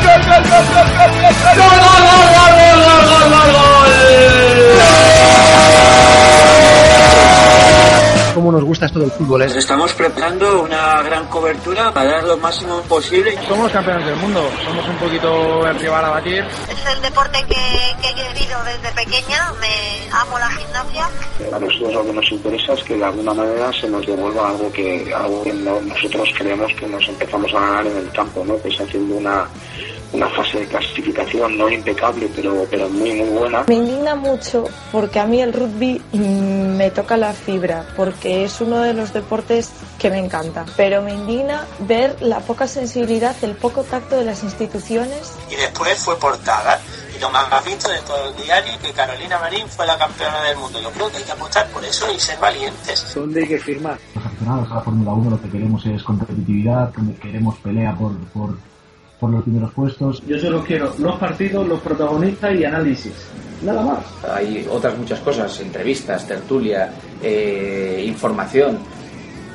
cbp.gov/careers. cómo nos gusta esto del fútbol. ¿eh? Estamos preparando una gran cobertura para dar lo máximo posible. Somos campeones del mundo, somos un poquito el rival a batir. Es el deporte que, que he querido desde pequeña, me amo la gimnasia. A nosotros lo que nos interesa es que de alguna manera se nos devuelva algo que, algo que no- nosotros creemos que nos empezamos a ganar en el campo, ¿no? que es haciendo una, una fase de clasificación no impecable, pero, pero muy, muy buena. Me indigna mucho porque a mí el rugby me toca la fibra, porque es uno de los deportes que me encanta. Pero me indigna ver la poca sensibilidad, el poco tacto de las instituciones. Y después fue portada. Y lo más visto de todo el diario que Carolina Marín fue la campeona del mundo. Yo creo que hay que apostar por eso y ser valientes. ¿Dónde hay que firmar? Los aficionados a la Fórmula 1 lo que queremos es competitividad, queremos pelea por, por, por los primeros puestos. Yo solo quiero los partidos, los protagonistas y análisis. Nada más. Hay otras muchas cosas, entrevistas, tertulia, eh, información.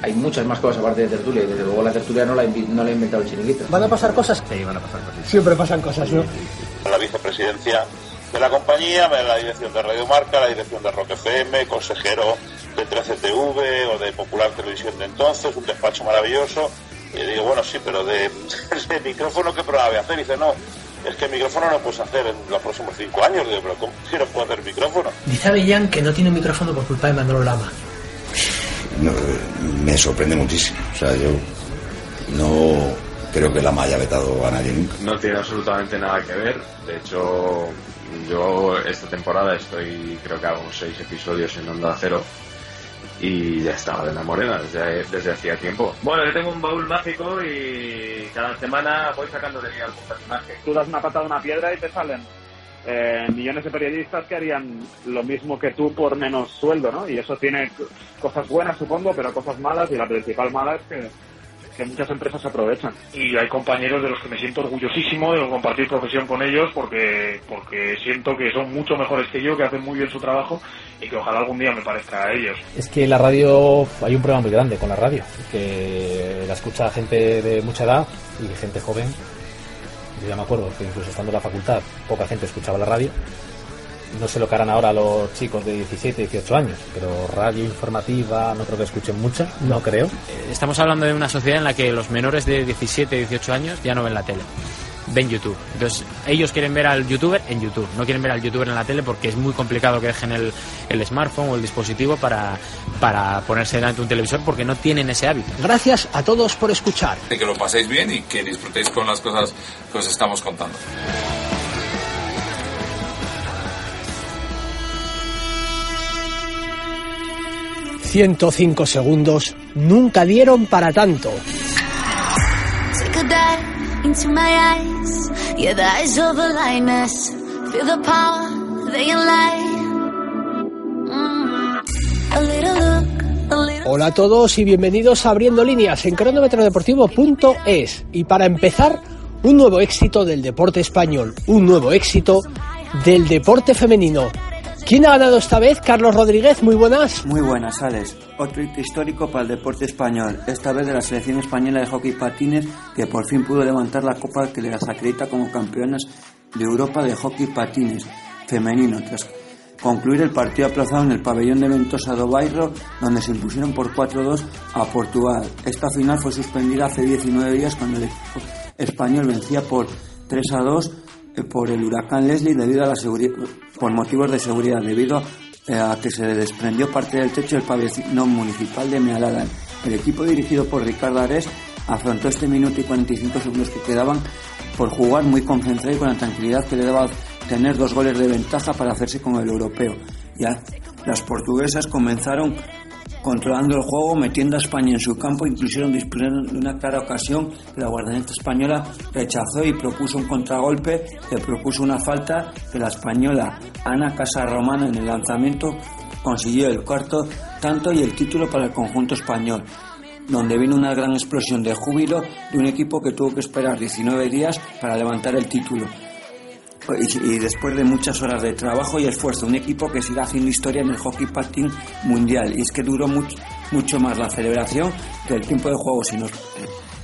Hay muchas más cosas aparte de tertulia y desde luego la tertulia no la, no la ha inventado el chiringuito. ¿Van a pasar cosas? Sí, van a pasar cosas. Siempre pasan cosas, ¿no? la vicepresidencia de la compañía, la dirección de Radio Marca, la dirección de Rock FM, consejero de 13TV o de Popular Televisión de entonces, un despacho maravilloso. Y digo, bueno, sí, pero de, de micrófono, ¿qué programa voy a hacer? Y dice, no, es que el micrófono no puedes hacer en los próximos cinco años. Digo, pero ¿cómo que no puedo hacer micrófono? Dice Avellán que no tiene micrófono por culpa de Manolo Lama. No, me sorprende muchísimo. O sea, yo no creo que la haya vetado a nadie nunca. No tiene absolutamente nada que ver. De hecho, yo esta temporada estoy, creo que hago seis episodios en Onda Cero y ya estaba de la morena desde, desde hacía tiempo. Bueno, yo tengo un baúl mágico y cada semana voy sacando de mí algún personaje. Tú das una patada a una piedra y te salen eh, millones de periodistas que harían lo mismo que tú por menos sueldo, ¿no? Y eso tiene cosas buenas, supongo, pero cosas malas y la principal mala es que, que muchas empresas aprovechan. y hay compañeros de los que me siento orgullosísimo de compartir profesión con ellos porque porque siento que son mucho mejores que yo, que hacen muy bien su trabajo y que ojalá algún día me parezca a ellos. Es que la radio, hay un problema muy grande con la radio, que la escucha gente de mucha edad y gente joven. Yo ya me acuerdo que incluso estando en la facultad, poca gente escuchaba la radio. No sé lo que harán ahora los chicos de 17, 18 años, pero radio informativa no creo que escuchen mucha, no creo. Estamos hablando de una sociedad en la que los menores de 17, 18 años ya no ven la tele, ven YouTube. Entonces, ellos quieren ver al youtuber en YouTube, no quieren ver al youtuber en la tele porque es muy complicado que dejen el, el smartphone o el dispositivo para, para ponerse delante de un televisor porque no tienen ese hábito. Gracias a todos por escuchar. que lo paséis bien y que disfrutéis con las cosas que os estamos contando. 105 segundos nunca dieron para tanto. Hola a todos y bienvenidos a Abriendo Líneas en cronometrodeportivo.es. Y para empezar, un nuevo éxito del deporte español, un nuevo éxito del deporte femenino. ¿Quién ha ganado esta vez? Carlos Rodríguez, muy buenas. Muy buenas, Alex. Otro hito histórico para el deporte español, esta vez de la selección española de hockey patines, que por fin pudo levantar la copa que les acredita como campeonas de Europa de hockey patines femenino, tras concluir el partido aplazado en el pabellón de Ventosa do Bairro, donde se impusieron por 4-2 a Portugal. Esta final fue suspendida hace 19 días cuando el equipo español vencía por 3-2 eh, por el huracán Leslie debido a la seguridad, por motivos de seguridad, debido eh, a que se desprendió parte del techo del pabellón municipal de Mealada. El equipo dirigido por Ricardo Ares afrontó este minuto y 45 segundos que quedaban por jugar muy concentrado y con la tranquilidad que le daba tener dos goles de ventaja para hacerse con el europeo. Ya Las portuguesas comenzaron controlando el juego, metiendo a España en su campo, incluso dispusieron de una clara ocasión que la guardameta española rechazó y propuso un contragolpe que propuso una falta que la española Ana Casarromana en el lanzamiento consiguió el cuarto tanto y el título para el conjunto español donde vino una gran explosión de júbilo de un equipo que tuvo que esperar 19 días para levantar el título. Y, después de muchas horas de trabajo y esfuerzo, un equipo que sigue haciendo historia en el hockey patín mundial. Y es que duró mucho, mucho más la celebración que el tiempo de juego, sino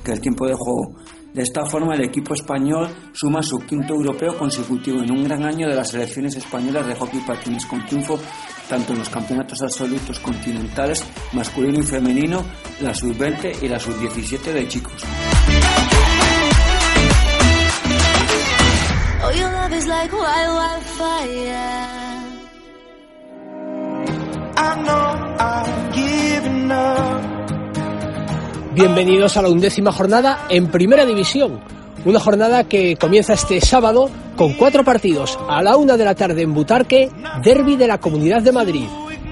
que el tiempo de juego. De esta forma, el equipo español suma su quinto europeo consecutivo en un gran año de las selecciones españolas de hockey patines con triunfo tanto en los campeonatos absolutos continentales masculino y femenino, la sub-20 y la sub-17 de chicos. Bienvenidos a la undécima jornada en Primera División. Una jornada que comienza este sábado con cuatro partidos. A la una de la tarde en Butarque, Derby de la Comunidad de Madrid.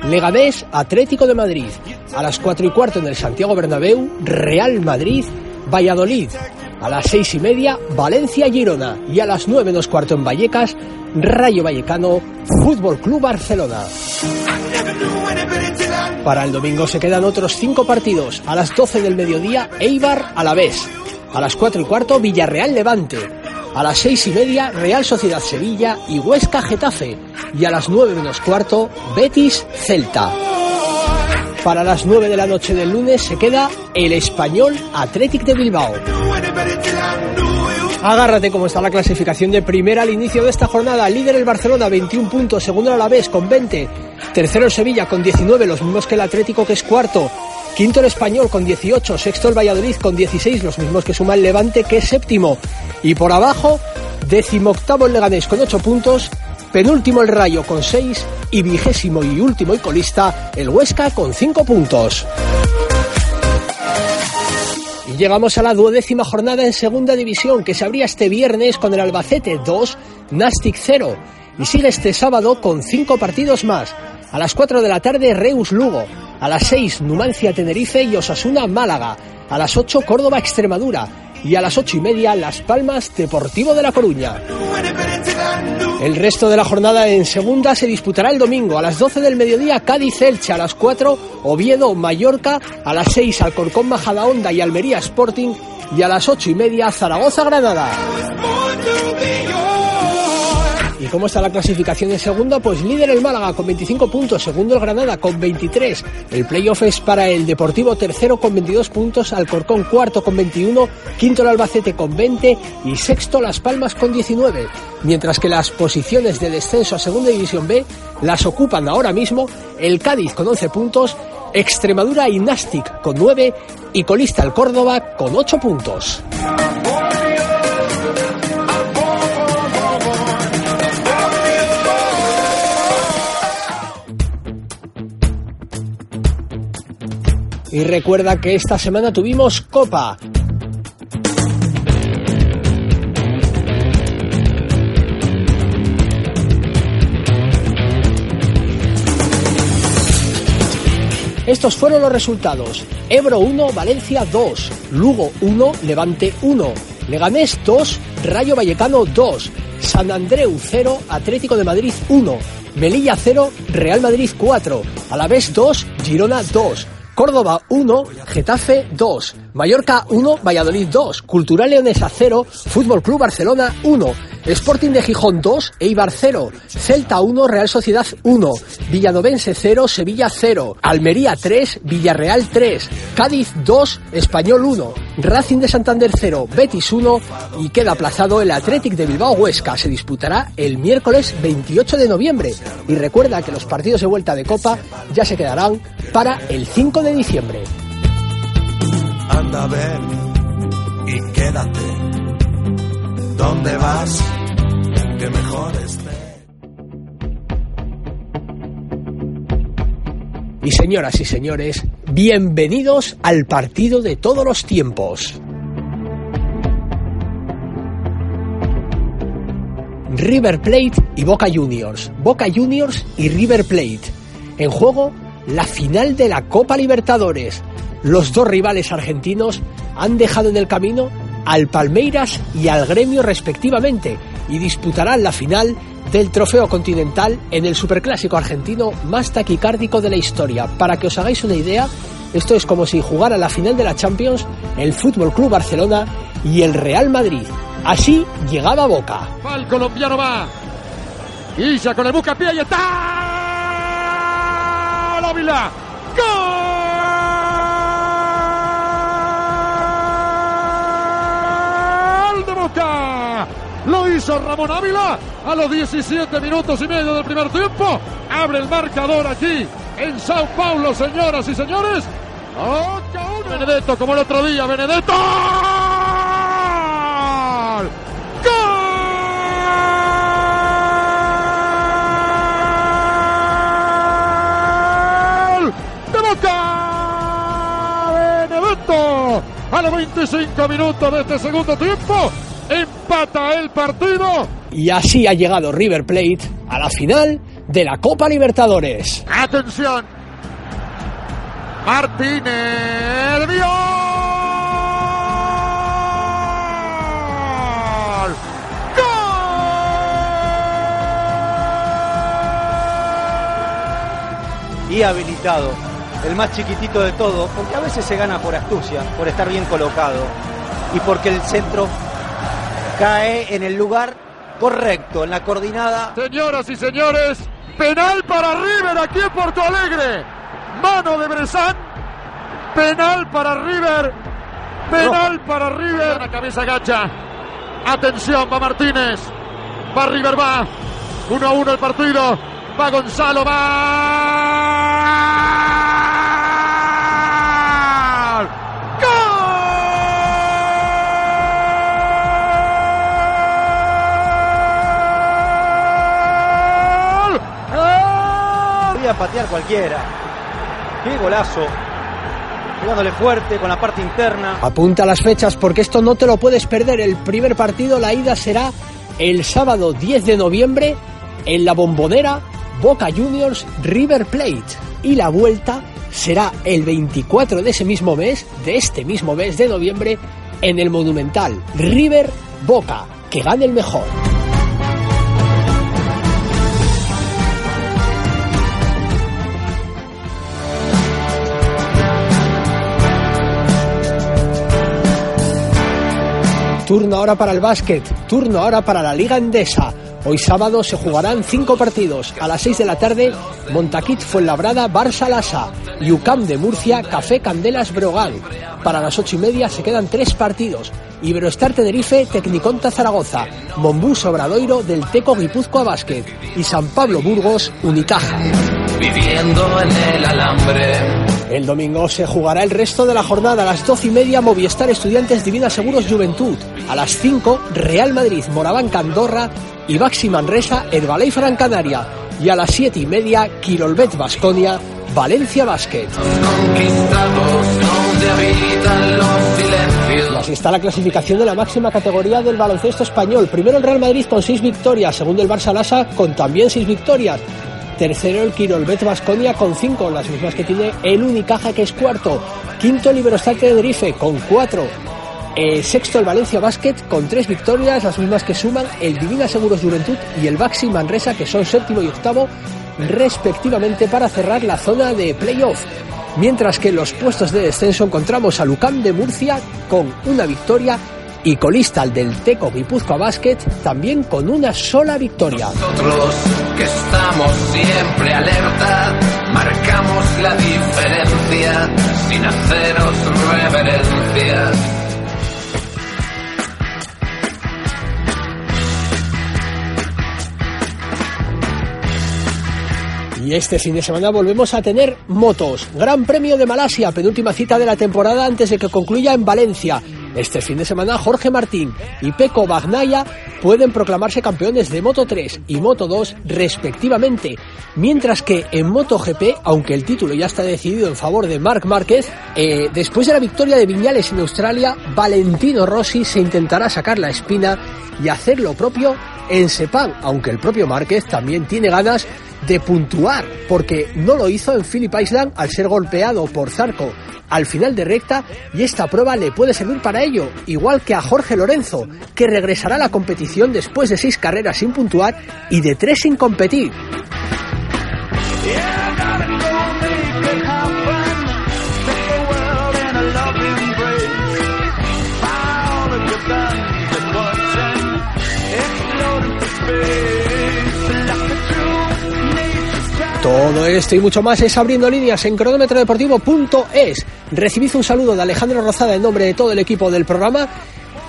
Leganés, Atlético de Madrid. A las cuatro y cuarto en el Santiago Bernabéu, Real Madrid, Valladolid. A las seis y media, Valencia Girona. Y a las nueve menos cuarto en Vallecas, Rayo Vallecano, Fútbol Club Barcelona. Para el domingo se quedan otros cinco partidos. A las 12 del mediodía, Eibar a la vez. A las 4 y cuarto, Villarreal Levante. A las 6 y media, Real Sociedad Sevilla y Huesca Getafe. Y a las 9 menos cuarto, Betis Celta. Para las 9 de la noche del lunes se queda el español Athletic de Bilbao. Agárrate cómo está la clasificación de primera al inicio de esta jornada. Líder el Barcelona, 21 puntos. Segundo el Alavés con 20. Tercero el Sevilla con 19, los mismos que el Atlético que es cuarto. Quinto el Español con 18, sexto el Valladolid con 16, los mismos que suma el Levante que es séptimo. Y por abajo, décimo octavo el Leganés con 8 puntos, penúltimo el Rayo con 6 y vigésimo y último y colista el Huesca con 5 puntos. Y llegamos a la duodécima jornada en segunda división que se abría este viernes con el Albacete 2, Nastic 0 y sigue este sábado con 5 partidos más. A las 4 de la tarde Reus Lugo, a las 6, Numancia Tenerife y Osasuna Málaga. A las 8, Córdoba Extremadura. Y a las 8 y media, Las Palmas Deportivo de La Coruña. El resto de la jornada en segunda se disputará el domingo. A las 12 del mediodía, Cádiz Elche. A las 4, Oviedo Mallorca. A las 6, Alcorcón Majadahonda y Almería Sporting. Y a las 8 y media, Zaragoza Granada. ¿Y cómo está la clasificación en segunda? Pues líder el Málaga con 25 puntos, segundo el Granada con 23. El playoff es para el Deportivo tercero con 22 puntos, Alcorcón cuarto con 21, quinto el Albacete con 20 y sexto Las Palmas con 19. Mientras que las posiciones de descenso a segunda división B las ocupan ahora mismo el Cádiz con 11 puntos, Extremadura y Nastic con 9 y colista el Córdoba con 8 puntos. Y recuerda que esta semana tuvimos Copa. Estos fueron los resultados. Ebro 1, Valencia 2, Lugo 1, Levante 1, Leganés 2, Rayo Vallecano 2, San Andreu 0, Atlético de Madrid 1, Melilla 0, Real Madrid 4, Alavés 2, Girona 2, Córdoba 1, Getafe 2, Mallorca 1, Valladolid 2, Cultural Leonesa 0, Fútbol Club Barcelona 1, Sporting de Gijón 2, Eibar 0, Celta 1, Real Sociedad 1, Villanovense 0, Sevilla 0, Almería 3, Villarreal 3, Cádiz 2, Español 1, Racing de Santander 0, Betis 1 y queda aplazado el Athletic de Bilbao Huesca. Se disputará el miércoles 28 de noviembre y recuerda que los partidos de vuelta de Copa ya se quedarán para el 5 de diciembre. Anda a ver y quédate. ¿Dónde vas? Que mejor esté. Y señoras y señores, bienvenidos al partido de todos los tiempos. River Plate y Boca Juniors. Boca Juniors y River Plate. En juego, la final de la Copa Libertadores. Los dos rivales argentinos han dejado en el camino al Palmeiras y al Gremio respectivamente y disputarán la final del Trofeo Continental en el Superclásico argentino más taquicárdico de la historia. Para que os hagáis una idea, esto es como si jugara la final de la Champions el Fútbol Club Barcelona y el Real Madrid. Así llegaba Boca. El colombiano va. Ya con el buscapié y está. Ávila. ¡Gol Lo hizo Ramón Ávila a los 17 minutos y medio del primer tiempo. Abre el marcador aquí en Sao Paulo, señoras y señores. Benedetto como el otro día. Benedetto. ¡Gol! ¡De Boca! Benedetto a los 25 minutos de este segundo tiempo. Empata el partido. Y así ha llegado River Plate a la final de la Copa Libertadores. Atención. Martínez. ¡Gol! y habilitado. El más chiquitito de todo, porque a veces se gana por astucia, por estar bien colocado y porque el centro cae en el lugar correcto, en la coordinada. Señoras y señores, penal para River aquí en Porto Alegre. Mano de Bresan. Penal para River. Penal para River. La cabeza gacha. Atención, va Martínez. Va River, va. 1 a 1 el partido. Va Gonzalo, va. Podía patear cualquiera. Qué golazo. Jugándole fuerte con la parte interna. Apunta las fechas porque esto no te lo puedes perder. El primer partido, la ida será el sábado 10 de noviembre en la bombonera Boca Juniors River Plate. Y la vuelta será el 24 de ese mismo mes, de este mismo mes de noviembre, en el Monumental River Boca. Que gane el mejor. Turno ahora para el básquet, turno ahora para la Liga Endesa. Hoy sábado se jugarán cinco partidos. A las 6 de la tarde, Montaquit Fuenlabrada, Barça Lasa, Yucam de Murcia, Café Candelas Brogan. Para las ocho y media se quedan tres partidos. Iberostar Tenerife, Tecniconta Zaragoza, Mombús Obradoiro del Teco Guipúzcoa Básquet y San Pablo Burgos Unicaja. Viviendo en el alambre. El domingo se jugará el resto de la jornada a las 12 y media Movistar Estudiantes Divina Seguros Juventud. A las 5 Real Madrid Moraván Candorra y Baxi Manresa Herbalay Fran Canaria. Y a las 7 y media Quirolbet Basconia Valencia Basket. así está la clasificación de la máxima categoría del baloncesto español. Primero el Real Madrid con 6 victorias, segundo el Barça Lasa con también 6 victorias. Tercero el Quirolbet Basconia con 5, las mismas que tiene el Unicaja que es cuarto. Quinto el Iberostar Tenerife con 4. Eh, sexto el Valencia Basket con 3 victorias, las mismas que suman el Divina Seguros Juventud y el Baxi Manresa que son séptimo y octavo respectivamente para cerrar la zona de playoff. Mientras que en los puestos de descenso encontramos a Lucam de Murcia con una victoria y colista al del Teco Guipúzcoa Basket también con una sola victoria. Nosotros que estamos siempre alerta, marcamos la diferencia sin haceros reverencia. Y este fin de semana volvemos a tener motos. Gran Premio de Malasia, penúltima cita de la temporada antes de que concluya en Valencia. Este fin de semana Jorge Martín y Peco Bagnaya pueden proclamarse campeones de Moto 3 y Moto 2 respectivamente, mientras que en MotoGP, aunque el título ya está decidido en favor de Marc Márquez, eh, después de la victoria de Viñales en Australia, Valentino Rossi se intentará sacar la espina y hacer lo propio en Sepang, aunque el propio Márquez también tiene ganas de puntuar, porque no lo hizo en Phillip Island al ser golpeado por Zarco al final de recta y esta prueba le puede servir para ello, igual que a Jorge Lorenzo, que regresará a la competición después de seis carreras sin puntuar y de tres sin competir. Todo esto y mucho más es abriendo líneas en cronómetrodeportivo.es. Recibid un saludo de Alejandro Rozada en nombre de todo el equipo del programa.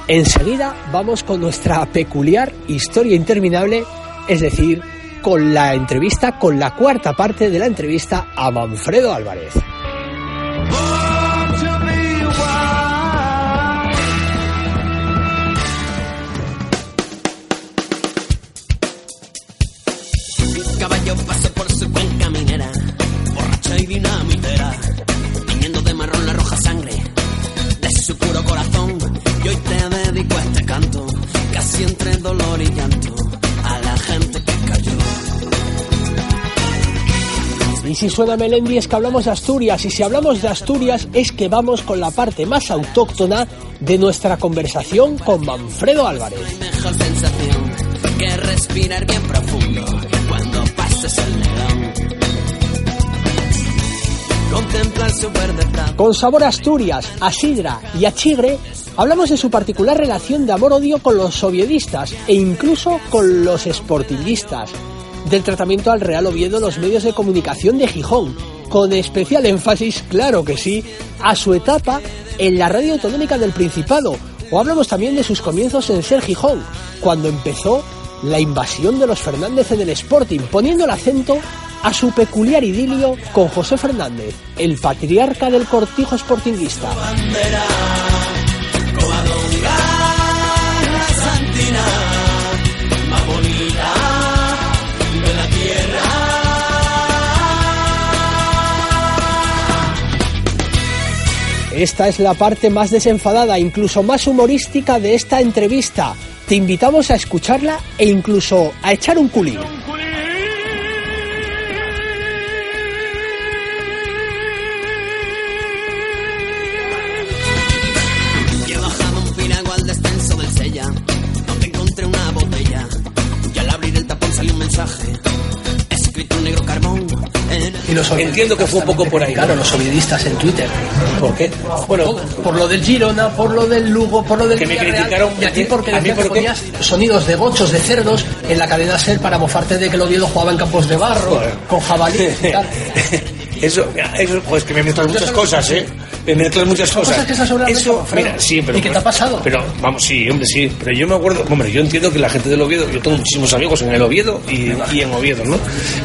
Enseguida vamos con nuestra peculiar historia interminable, es decir, con la entrevista, con la cuarta parte de la entrevista a Manfredo Álvarez. Si suena Melendi es que hablamos de Asturias, y si hablamos de Asturias es que vamos con la parte más autóctona de nuestra conversación con Manfredo Álvarez. Mejor sensación que respirar bien profundo cuando pases el león. Contempla el super de plata. Con sabor a Asturias, a Sidra y a Chigre, hablamos de su particular relación de amor-odio con los soviedistas e incluso con los sportingistas, del tratamiento al Real Oviedo los medios de comunicación de Gijón, con especial énfasis, claro que sí, a su etapa en la radio autonómica del Principado, o hablamos también de sus comienzos en Ser Gijón, cuando empezó la invasión de los Fernández en el Sporting, poniendo el acento a su peculiar idilio con José Fernández, el patriarca del cortijo sportinguista. Esta es la parte más desenfadada, incluso más humorística de esta entrevista. Te invitamos a escucharla e incluso a echar un culín. Entiendo que fue un poco por ahí. Claro, los soviedistas en Twitter. ¿Por qué? Bueno, por lo del Girona, por lo del Lugo, por lo del Que me Villarreal, criticaron, y a ti porque a mí porque- ponías sonidos de gochos, de cerdos en la cadena SER para mofarte de que el Oviedo jugaba en campos de barro, con jabalí y tal. Eso, eso, pues que me mezclas muchas cosas, ¿eh? Me mezclas muchas cosas. cosas que estás hablando, Eso, mira, sí, pero. ¿Y qué te ha pasado? Pero, vamos, sí, hombre, sí. Pero yo me acuerdo, hombre, yo entiendo que la gente del Oviedo, yo tengo muchísimos amigos en el Oviedo y, y en Oviedo, ¿no?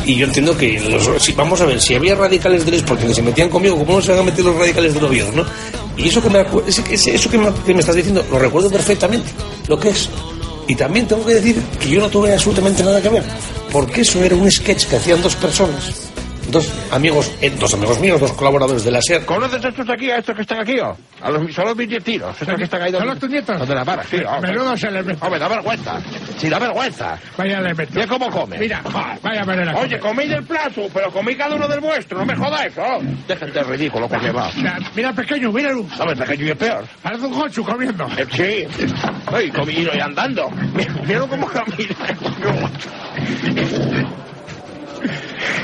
Y yo entiendo que, los, si, vamos a ver, si había radicales del Sporting que se metían conmigo, ¿cómo no se van a meter los radicales del Oviedo, no? Y eso que me, eso que me, que me estás diciendo, lo recuerdo perfectamente, lo que es. Y también tengo que decir que yo no tuve absolutamente nada que ver, porque eso era un sketch que hacían dos personas dos amigos, eh, dos amigos míos, dos colaboradores de la SER. ¿Conoces a estos aquí, a estos que están aquí? oh? A los, son los mis nietitos, estos que están ahí. ¿Son los tus nietos? Los de la vara, sí. oh, Menudos elementos. Hombre, da vergüenza. Sí, da vergüenza. Vaya elementos. Mira cómo come. Mira, va, vaya manera. Oye, coméis del plato, pero comí cada uno del vuestro, no me jodáis, ¿no? Déjate el ridículo, por llevar. Mira, mira, pequeño, míralo. Hombre, pequeño y es peor. Parece un gochu comiendo. Eh, sí. Ay, comí y andando. Mira, mira cómo camina.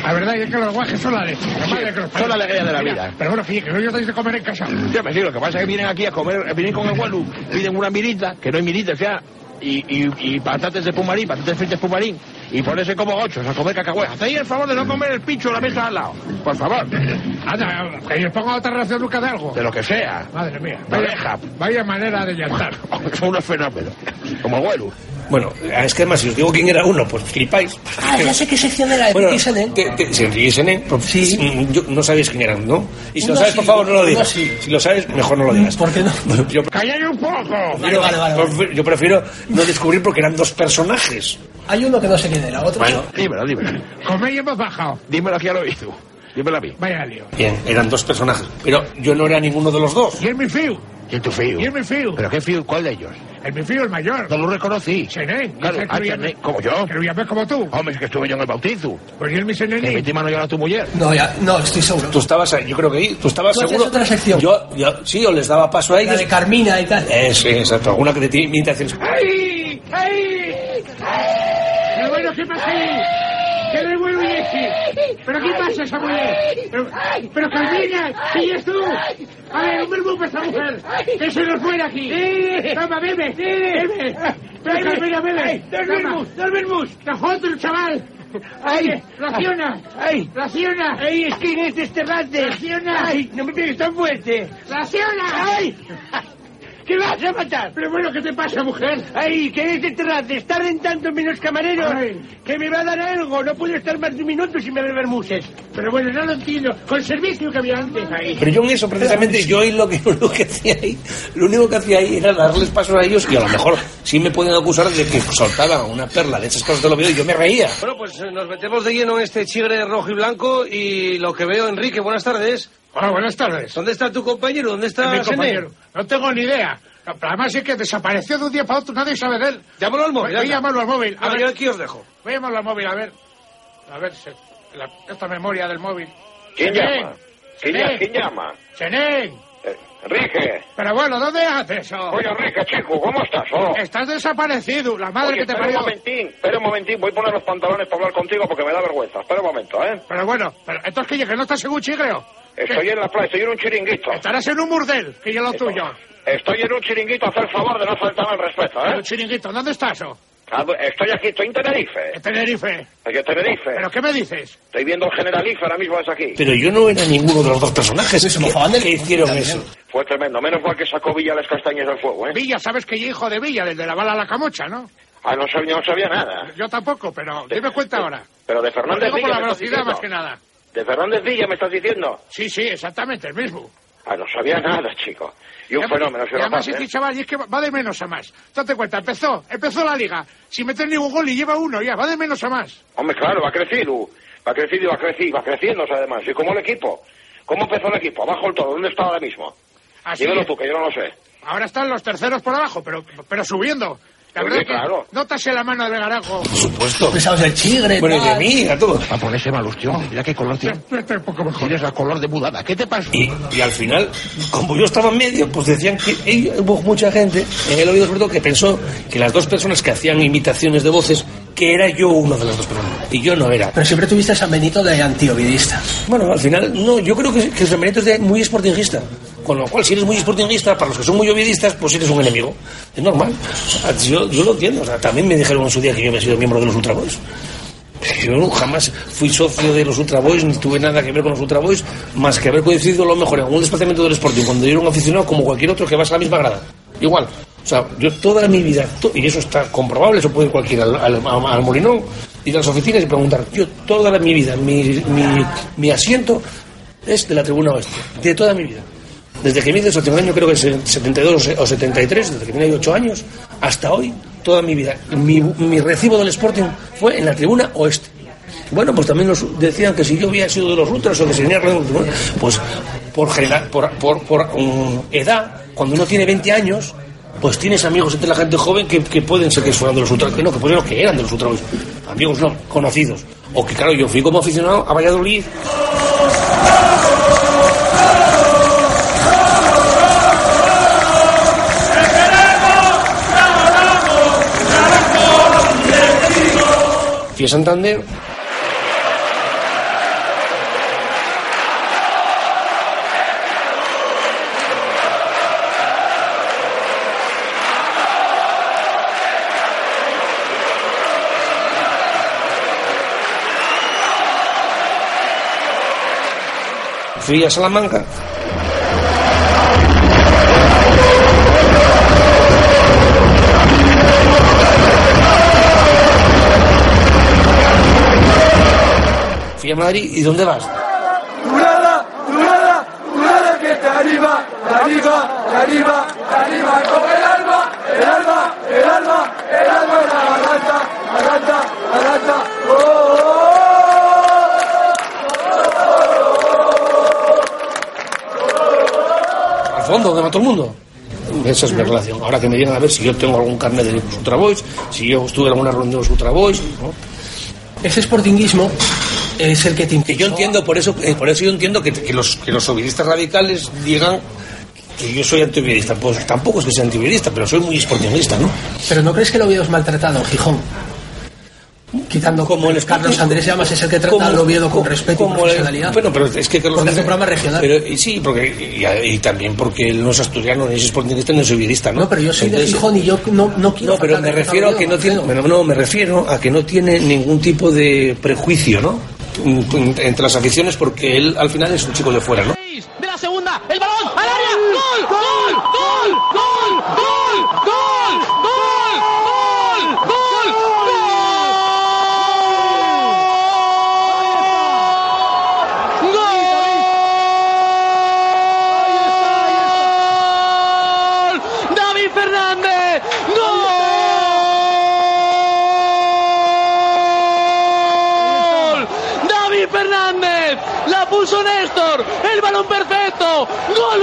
La verdad es que los guajes son la leche. La madre que los son la alegría de la Mira, vida. Pero bueno, fíjate, que no yo tenéis de comer en casa. Ya me digo, lo que pasa es que vienen aquí a comer, vienen con el vuelo, piden una mirita, que no hay miritas ya, y, y, y patates de pumarín, patates fritas pumarín, y ponerse como gochos a comer cacahuetes. Hacéis el favor de no comer el pincho en la mesa al lado, por favor. Anda, que yo ponga otra ración nunca de algo. De lo que sea. Madre mía. Vaya, vaya manera de llantar. Son unos fenómenos. Como vuelo. Bueno, es que además, si os digo quién era uno, pues flipáis. Ah, ya sé qué sección era, Bueno, que- que- si Enrique pues, mm, yo- no sabéis quién eran, ¿no? Y si Uno lo sabes, sí, por favor, no lo digas. sí. Si lo sabes, mejor no lo digas. ¿Por qué no? Yo, ¡Calláis un poco! Vale, vale, vale. prefiero- yo prefiero no descubrir porque eran dos personajes. Hay uno que no sé quién era, otro. Bueno, dímelo, dímelo. Coméis hemos bajado. Dímelo aquí al oído. Dímelo a mí. Vaya lío. Bien, eran dos personajes. Pero yo no era ninguno de los dos. ¿Y es mi fío? ¿Quién tu fío? ¿Y el mi fío? ¿Pero qué fío? ¿Cuál de ellos? El mi fío, el mayor. No lo reconocí. Senén. Claro, ah, ¿como yo? Que lo llamé como tú. Hombre, es que estuve yo en el bautizo. Pues y el mi Que Senení. metí mano yo a tu mujer. No, ya, no, estoy seguro. Tú estabas ahí, yo creo que ahí, tú estabas Tú hacías seguro. otra sección. Yo, yo, sí, yo les daba paso a ellos. La de Carmina y tal. Eh, sí, exacto. Alguna que te imitaciones. ¡Ay! ¡Ay! Pero bueno, ¿qué pasa ahí? ¿Qué le vuelvo y ese? ¿Pero qué pasa esa mujer? ¿Pero, pero Carmina? ¿Sigues tú? A ver, un verbo para esta mujer. Que se nos fuera aquí. Toma, bebe. Bebe. Pero Carmina, bebe. Dos vermos, dos. Nosotros, chaval. ¡Ay! ¡Raciona! ¡Ay! ¡Raciona! ¡Ay! ¡Es que en este esterrante! ¡Raciona! ¡Ay! ¡No me pegues tan fuerte! ¡Raciona! ¡Ay! ¿Qué vas a matar? Pero bueno, ¿qué te pasa, mujer? ¡Ay! que este terrate está rentando menos camareros! ¡Que me va a dar algo! No puedo estar más de un minuto sin beber bermuses. Pero bueno, no lo entiendo. Con el servicio que había antes ahí. Pero yo en eso, precisamente, yo ahí lo que, lo que hacía ahí, lo único que hacía ahí era darles pasos a ellos y a lo mejor sí me pueden acusar de que soltaba una perla de esas cosas de lo veo y yo me reía. Bueno, pues eh, nos metemos de lleno en este chigre rojo y blanco y lo que veo, Enrique, buenas tardes. Hola, buenas tardes. ¿Dónde está tu compañero? ¿Dónde está Mi Sené? compañero. No tengo ni idea. Además es que desapareció de un día para otro, nadie sabe de él. Llámalo al móvil. Voy a llamarlo al móvil. A ver, yo aquí os dejo. voy a llamarlo al móvil, a ver. A ver, se- la- esta memoria del móvil. ¿Quién Senén, llama? ¿Quién, Senén, llama? ¿Quién llama? Senén. Eh, Enrique. Pero bueno, ¿dónde haces eso? Oye, Enrique, chico, ¿cómo estás? Oh. Estás desaparecido, la madre Oye, que te espera parió. un momentín, espera un momentín, voy a poner los pantalones para hablar contigo porque me da vergüenza. Espera un momento, ¿eh? Pero bueno, pero entonces que, que no estás en un chigreo. Estoy en la playa, estoy en un chiringuito. Estarás en un burdel, que yo lo tuyo. Estoy en un chiringuito, haz el favor de no faltarme el respeto, En ¿eh? un chiringuito, ¿dónde estás? oh? Estoy aquí, estoy en Tenerife. En Tenerife. Aquí en Tenerife. ¿Pero qué me dices? Estoy viendo el Generalife ahora mismo es aquí. Pero yo no era ninguno de los dos personajes que, que hicieron eso. Fue tremendo, menos mal que sacó Villa las castañas del fuego, ¿eh? Villa, sabes que yo hijo de Villa, del de la bala a la camocha, ¿no? Ah, no sabía, no sabía nada. Yo tampoco, pero dime cuenta ahora. Pero de Lo Fernández digo por Villa la velocidad más que nada. ¿De Fernández Villa me estás diciendo? Sí, sí, exactamente, el mismo. Ah, no sabía nada, chico. Y un además- fenómeno, y ese además este ¿eh? chaval, y es que va de menos a más. Date cuenta, empezó, empezó la liga, sin meter ningún gol y lleva uno ya, va de menos a más. Hombre, claro, va creciendo. Va creciendo y va creciendo, va creciendo además. ¿Y cómo el equipo? ¿Cómo empezó el equipo? Abajo el todo. ¿Dónde está ahora mismo? Así Dímelo es. tú, que yo no lo sé. Ahora están los terceros por abajo, pero, pero subiendo. La que claro. nótase la mano de Garago. Por supuesto. Pesados del chigre. Bueno, y de mí, a todo. Va a ponerse mal, hostia. Mira qué color tiene. un poco mejor. Tienes el color de mudada. ¿Qué te pasa? Y, y al final, como yo estaba en medio, pues decían que ellos- hubo mucha gente en el oído sobre todo que pensó que las dos personas que hacían imitaciones de voces, que era yo uno de las dos personas. Y yo no era. Pero siempre tuviste a San Benito de antiovidista. Bueno, al final, no, yo creo que, que San Benito es de muy sportingista. Con lo cual, si eres muy sportingista, para los que son muy ovidistas, pues eres un enemigo. Es normal. Yo, yo lo entiendo. O sea, también me dijeron en su día que yo había sido miembro de los Ultra Boys. Yo jamás fui socio de los Ultra Boys, ni tuve nada que ver con los Ultra Boys, más que haber coincidido lo mejor en algún desplazamiento del Sporting, cuando yo era un aficionado como cualquier otro que vas a la misma grada. Igual. O sea, yo toda mi vida, y eso está comprobable, eso puede ir cualquiera al, al, Molinón, ir a las oficinas y preguntar, yo toda mi vida, mi, mi, mi asiento es de la tribuna oeste, de toda mi vida. Desde que vine hace un año, creo que es el 72 o 73, desde que tenía 8 años, hasta hoy, toda mi vida. Mi, recibo del Sporting fue en la tribuna oeste. Bueno, pues también nos decían que si yo había sido de los ultras o que si los ultras, pues por, general, por, por, por, um, edad, cuando uno tiene 20 años, pues tienes amigos entre la gente joven que, que pueden ser que fueran de los ultras, que no, que pueden que eran de los ultras, amigos no, conocidos. O que claro, yo fui como aficionado a Valladolid Fui a Santander. Fui a Salamanca. Madrid. ¿Y dónde vas? Durada, durada, durada que te arriba, te arriba, te arriba, te arriba, como el alma, el alma, el alma, el alma en la garganta, garganta, garganta, Al fondo, donde va todo el mundo. esa es mi relación. Ahora que me digan a ver si yo tengo algún carnet de Ultravoice, si yo estuve en alguna reunión de los Ultravoice, ¿no? Ese sportinguismo es el que te Que yo entiendo, por eso, eh, por eso yo entiendo que, que los, que los radicales digan que yo soy antiviolista. Pues tampoco es que sea antiviolista, pero soy muy sportingista, ¿no? Pero ¿no crees que el Oviedo es maltratado Gijón? Quitando como el Carlos Andrés Llamas es el que trata al Oviedo con respeto y profesionalidad. Bueno, pero es que Carlos Porque es un programa regional. Pero, y sí, porque, y, y también porque él no es asturiano, ni es sportingista, ni es ovidista, ¿no? No, pero yo soy de Entonces- Gijón y yo no, no quiero. No, pero me refiero a que no tiene, no, me refiero a que no tiene ningún tipo de prejuicio, ¿no? Entre las aficiones, porque él al final es un chico de fuera, ¿no? de la segunda, el balón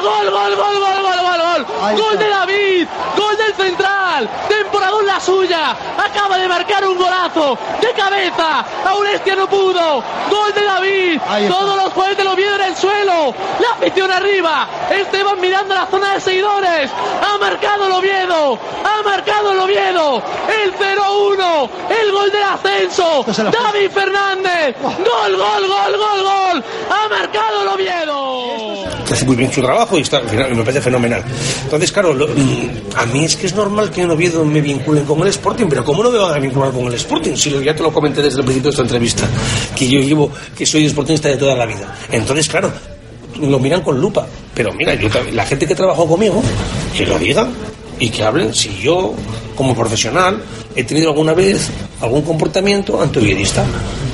gol, gol, gol, gol, gol, gol, gol. Gol de David, gol del central. Temporadón la suya. Acaba de marcar un golazo de cabeza. Aurestia no pudo. Gol de David. Todos los jueces lo vieron en el suelo. La afición arriba. Esteban mirando la zona de seguidores. Ha marcado el Oviedo. Ha marcado el Oviedo. El 0-1, el gol del ascenso, David Fernández, gol, gol, gol, gol, gol, ha marcado el Oviedo. hace muy bien su trabajo y está, al final me parece fenomenal. Entonces, claro, lo- mm, a mí es que es normal que en Oviedo me vinculen con el Sporting, pero ¿cómo no me van a vincular con el Sporting? Si lo- ya te lo comenté desde el principio de esta entrevista, que yo llevo, que soy sportingista de toda la vida. Entonces, claro, lo miran con lupa. Pero mira, yo, la gente que trabajó conmigo, que lo digan y que hablen si yo, como profesional, he tenido alguna vez algún comportamiento antioviedoista.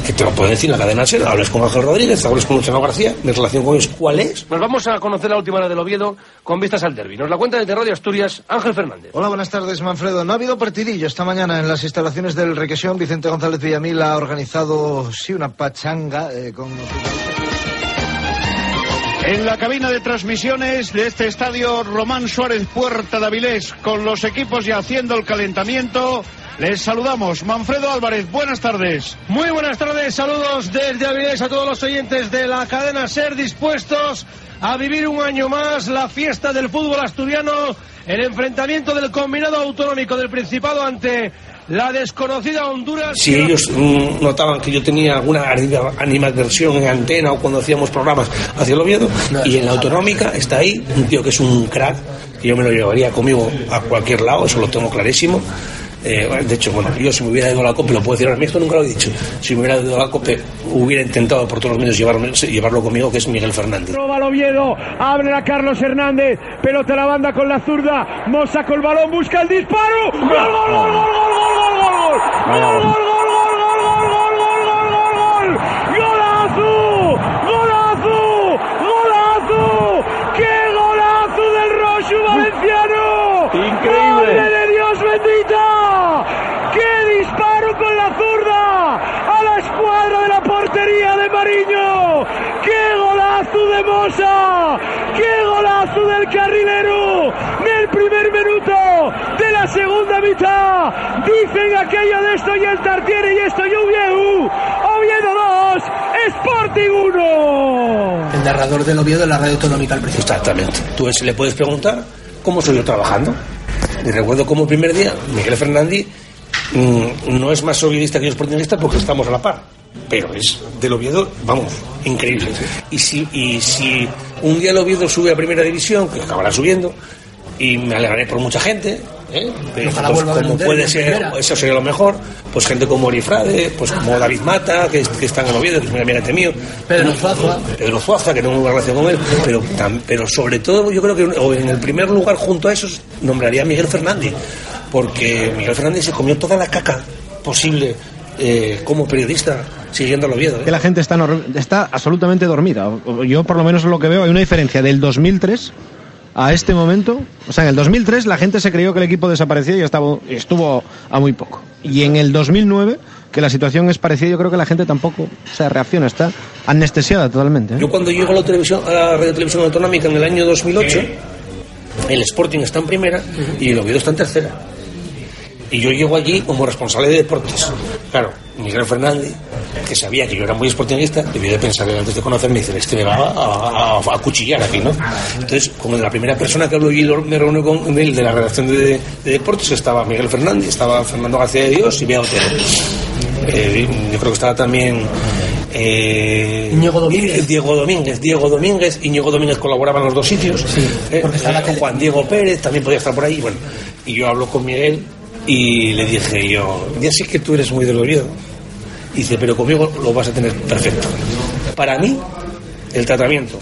Que te lo pueden decir en la cadena SER, hables con Ángel Rodríguez, hables con Luciano García, mi relación con ellos, ¿cuál es? Nos vamos a conocer la última hora del Oviedo con vistas al derbi. Nos la cuenta desde Radio Asturias Ángel Fernández. Hola, buenas tardes, Manfredo. No ha habido partidillo esta mañana en las instalaciones del Requesión. Vicente González Villamil ha organizado, sí, una pachanga eh, con... En la cabina de transmisiones de este estadio Román Suárez Puerta de Avilés, con los equipos ya haciendo el calentamiento, les saludamos. Manfredo Álvarez, buenas tardes. Muy buenas tardes, saludos desde Avilés a todos los oyentes de la cadena Ser dispuestos a vivir un año más la fiesta del fútbol asturiano, el enfrentamiento del combinado autonómico del Principado ante la desconocida Honduras. si ellos mm, notaban que yo tenía alguna anima- animadversión en antena o cuando hacíamos programas hacia el Oviedo y en la autonómica está ahí un tío que es un crack que yo me lo llevaría conmigo a cualquier lado eso lo tengo clarísimo Eh, de hecho, bueno, yo si me hubiera ido a la COPE, lo puedo decir ahora mismo, nunca lo he dicho, si me hubiera ido a la COPE, hubiera intentado por todos los medios llevarme- llevarlo conmigo, que es Miguel Fernández. Roba el Oviedo, abre a Carlos Hernández, pelota a la banda con la zurda, Mosa con el balón, busca el disparo, gol, gol, gol, gol, gol, gol, gol, gol, gol, gol, gol, gol, gol, gol, gol, gol, gol, gol, golazo, golazo, golazo, qué golazo del Rojo Valenciano, increíble, de Dios bendita, qué disparo con la zurda a la escuadra de la portería de Mariño golazo de Mosa, qué golazo del carrilero del primer minuto de la segunda mitad, dicen aquello de esto y el Tartiere y esto y Oviedo, Oviedo 2, Sporting 1. El narrador del Oviedo de la radio autonómica al principio. Exactamente. Tú le puedes preguntar cómo soy yo trabajando. Y recuerdo como el primer día, Miguel Fernández mm, no es más oviedista que yo sportingista porque estamos a la par. Pero es del Oviedo, vamos, increíble. Y si, y si un día el Oviedo sube a primera división, que acabará subiendo, y me alegraré por mucha gente, ¿eh? Pero, Ojalá pues, como un puede ser, eso sería lo mejor, pues gente como Orifrade, pues como David Mata, que, que está en el Oviedo, que es muy amigo mío. Pedro Zuaza. Pedro Zuaza, que tengo una relación con él, pero, pero sobre todo yo creo que o en el primer lugar junto a esos nombraría a Miguel Fernández, porque Miguel Fernández se comió toda la caca posible eh, como periodista siguiendo al Oviedo. ¿eh? que la gente está, está absolutamente dormida. Yo por lo menos lo que veo, hay una diferencia del 2003 a este momento. O sea, en el 2003 la gente se creyó que el equipo desaparecía y estaba, estuvo a muy poco. Y en el 2009, que la situación es parecida, yo creo que la gente tampoco o sea, reacciona, está anestesiada totalmente. ¿eh? Yo cuando llego a la televisión, a la radio televisión autonómica en el año 2008, el Sporting está en primera y el Oviedo está en tercera. Y yo llego allí como responsable de deportes. Claro, Miguel Fernández, que sabía que yo era muy sportingista, debió de pensar antes de conocerme, dice, este me va a, a- a cuchillar aquí, ¿no? Entonces, como la primera persona que hablo y me reúno con él de la redacción de, de deportes, estaba Miguel Fernández, estaba Fernando García de Dios y Bea Otero. Eh, yo creo que estaba también eh, Íñigo Domínguez. Diego Domínguez, Diego Domínguez, Íñigo Domínguez colaboraba en los dos sitios. Eh, eh, Juan Diego Pérez también podía estar por ahí. Bueno, y yo hablo con Miguel y le dije yo, ya sé que tú eres muy del Oviedo. Dice, pero conmigo lo vas a tener perfecto. Para mí, el tratamiento